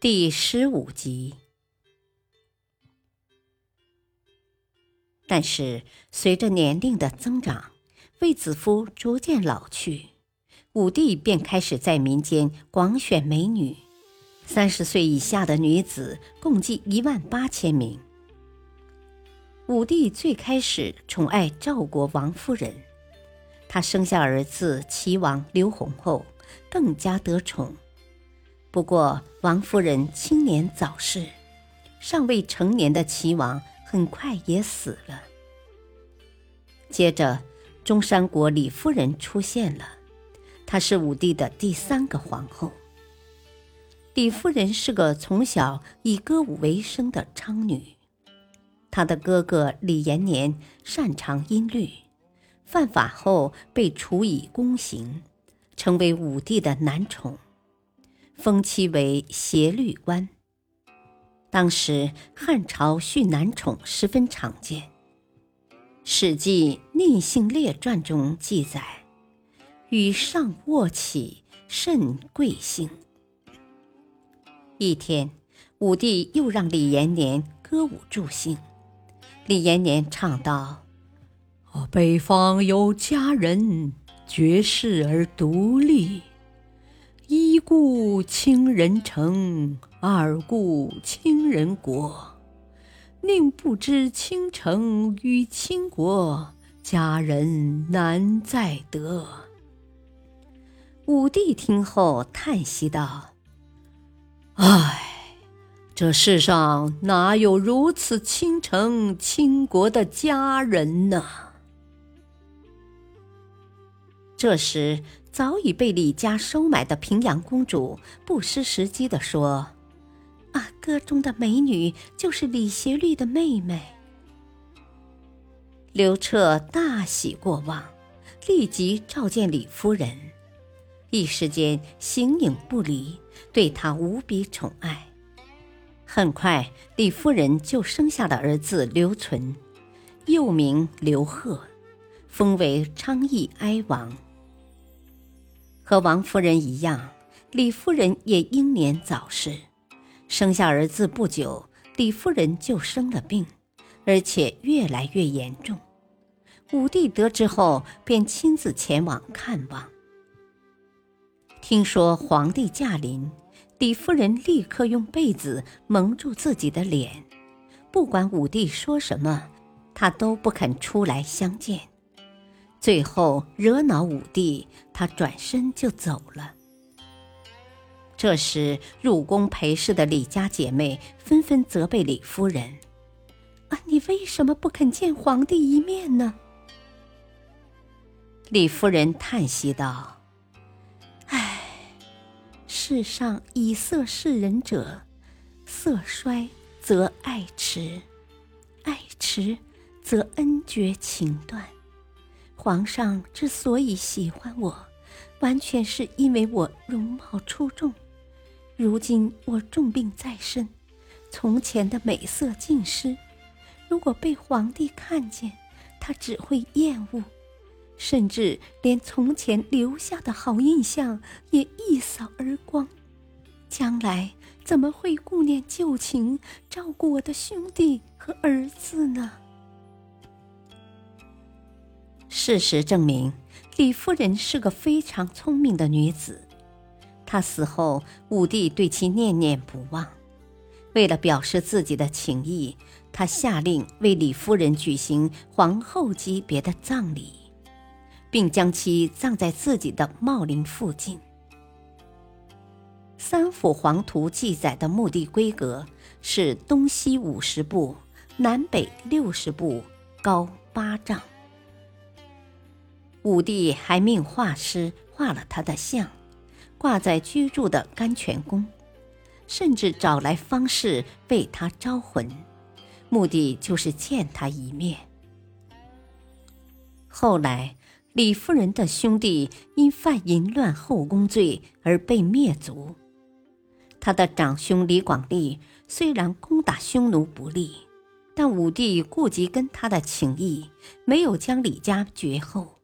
第十五集。但是，随着年龄的增长，卫子夫逐渐老去，武帝便开始在民间广选美女。三十岁以下的女子共计一万八千名。武帝最开始宠爱赵国王夫人，他生下儿子齐王刘弘后，更加得宠。不过，王夫人青年早逝，尚未成年的齐王很快也死了。接着，中山国李夫人出现了，她是武帝的第三个皇后。李夫人是个从小以歌舞为生的娼女，她的哥哥李延年擅长音律，犯法后被处以宫刑，成为武帝的男宠。封其为协律官。当时汉朝蓄男宠十分常见，《史记·宁姓列传》中记载：“与上卧起，甚贵姓。”一天，武帝又让李延年歌舞助兴。李延年唱道：“北方有佳人，绝世而独立。”一顾倾人城，二顾倾人国。宁不知倾城与倾国，佳人难再得。武帝听后叹息道：“唉，这世上哪有如此倾城倾国的佳人呢？”这时。早已被李家收买的平阳公主不失时机地说：“啊，歌中的美女就是李协律的妹妹。”刘彻大喜过望，立即召见李夫人，一时间形影不离，对她无比宠爱。很快，李夫人就生下了儿子刘存，又名刘贺，封为昌邑哀王。和王夫人一样，李夫人也英年早逝。生下儿子不久，李夫人就生了病，而且越来越严重。武帝得知后，便亲自前往看望。听说皇帝驾临，李夫人立刻用被子蒙住自己的脸，不管武帝说什么，她都不肯出来相见。最后惹恼武帝，他转身就走了。这时入宫陪侍的李家姐妹纷纷责备李夫人：“啊，你为什么不肯见皇帝一面呢？”李夫人叹息道：“唉，世上以色示人者，色衰则爱迟，爱迟则恩绝情断。”皇上之所以喜欢我，完全是因为我容貌出众。如今我重病在身，从前的美色尽失。如果被皇帝看见，他只会厌恶，甚至连从前留下的好印象也一扫而光。将来怎么会顾念旧情，照顾我的兄弟和儿子呢？事实证明，李夫人是个非常聪明的女子。她死后，武帝对其念念不忘。为了表示自己的情谊，他下令为李夫人举行皇后级别的葬礼，并将其葬在自己的茂陵附近。《三辅皇图》记载的墓地规格是东西五十步，南北六十步，高八丈。武帝还命画师画了他的像，挂在居住的甘泉宫。甚至找来方士为他招魂，目的就是见他一面。后来，李夫人的兄弟因犯淫乱后宫罪而被灭族。他的长兄李广利虽然攻打匈奴不利，但武帝顾及跟他的情谊，没有将李家绝后，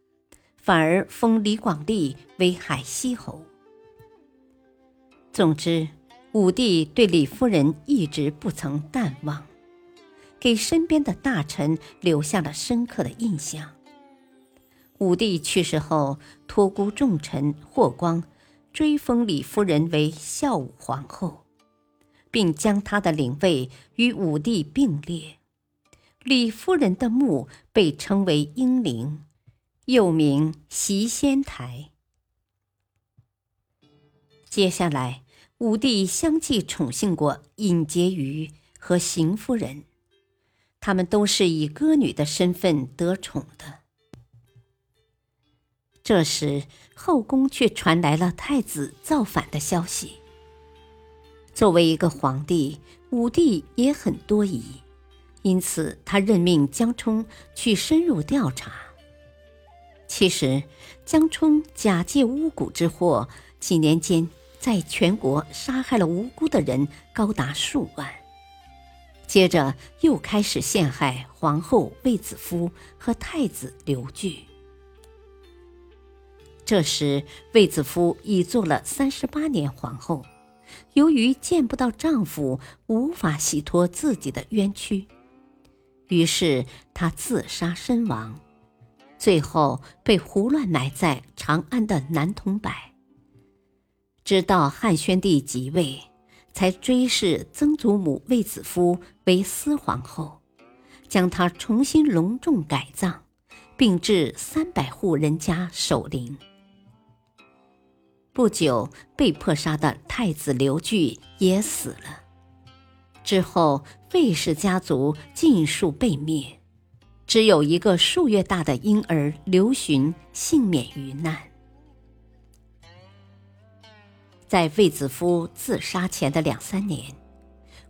反而封李广利为海西侯。总之。武帝对李夫人一直不曾淡忘，给身边的大臣留下了深刻的印象。武帝去世后，托孤重臣霍光追封李夫人为孝武皇后，并将她的灵位与武帝并列。李夫人的墓被称为英陵，又名习仙台。接下来。武帝相继宠幸过尹婕妤和邢夫人，他们都是以歌女的身份得宠的。这时，后宫却传来了太子造反的消息。作为一个皇帝，武帝也很多疑，因此他任命江充去深入调查。其实，江充假借巫蛊之祸，几年间。在全国杀害了无辜的人高达数万，接着又开始陷害皇后卫子夫和太子刘据。这时，卫子夫已做了三十八年皇后，由于见不到丈夫，无法洗脱自己的冤屈，于是她自杀身亡，最后被胡乱埋在长安的南桐柏。直到汉宣帝即位，才追谥曾祖母卫子夫为司皇后，将她重新隆重改葬，并置三百户人家守灵。不久，被迫杀的太子刘据也死了。之后，卫氏家族尽数被灭，只有一个数月大的婴儿刘询幸免于难。在卫子夫自杀前的两三年，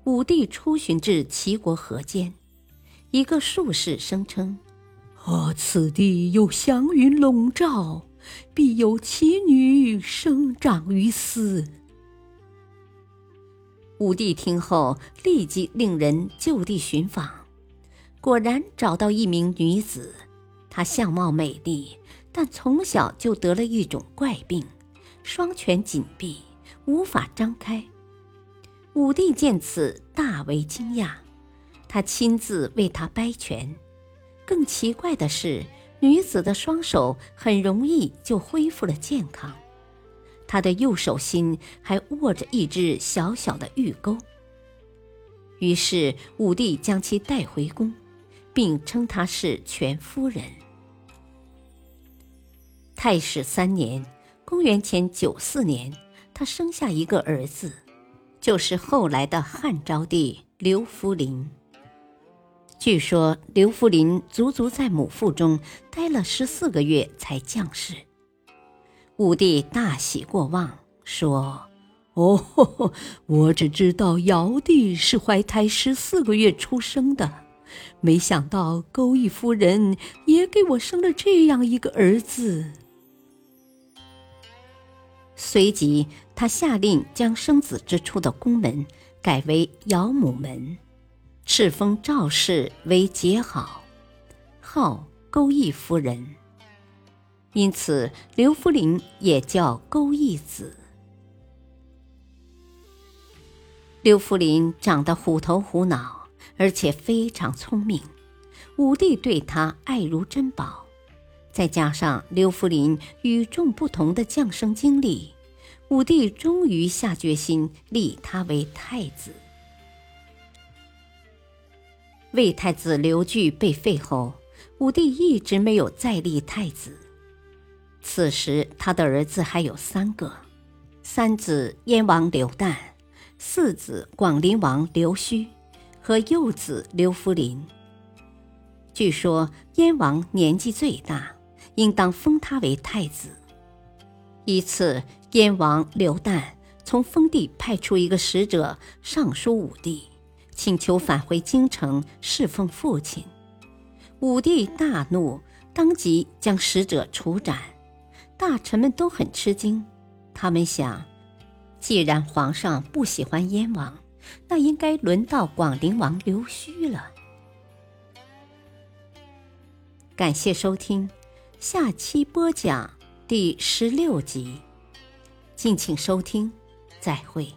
武帝出巡至齐国河间，一个术士声称：“啊，此地有祥云笼罩，必有奇女生长于斯。”武帝听后，立即令人就地寻访，果然找到一名女子，她相貌美丽，但从小就得了一种怪病，双拳紧闭。无法张开。武帝见此大为惊讶，他亲自为她掰拳。更奇怪的是，女子的双手很容易就恢复了健康，她的右手心还握着一只小小的玉钩。于是武帝将其带回宫，并称她是全夫人。太始三年（公元前九四年）。他生下一个儿子，就是后来的汉昭帝刘弗陵。据说刘弗陵足足在母腹中待了十四个月才降世。武帝大喜过望，说：“哦，我只知道尧帝是怀胎十四个月出生的，没想到钩弋夫人也给我生了这样一个儿子。”随即，他下令将生子之处的宫门改为尧母门，敕封赵氏为节好，号钩弋夫人。因此，刘弗陵也叫钩弋子。刘弗陵长得虎头虎脑，而且非常聪明，武帝对他爱如珍宝。再加上刘弗陵与众不同的降生经历，武帝终于下决心立他为太子。魏太子刘据被废后，武帝一直没有再立太子。此时他的儿子还有三个：三子燕王刘旦，四子广陵王刘胥，和幼子刘弗陵。据说燕王年纪最大。应当封他为太子。一次，燕王刘旦从封地派出一个使者上书武帝，请求返回京城侍奉父亲。武帝大怒，当即将使者处斩。大臣们都很吃惊，他们想，既然皇上不喜欢燕王，那应该轮到广陵王刘胥了。感谢收听，下期播讲第十六集，敬请收听，再会。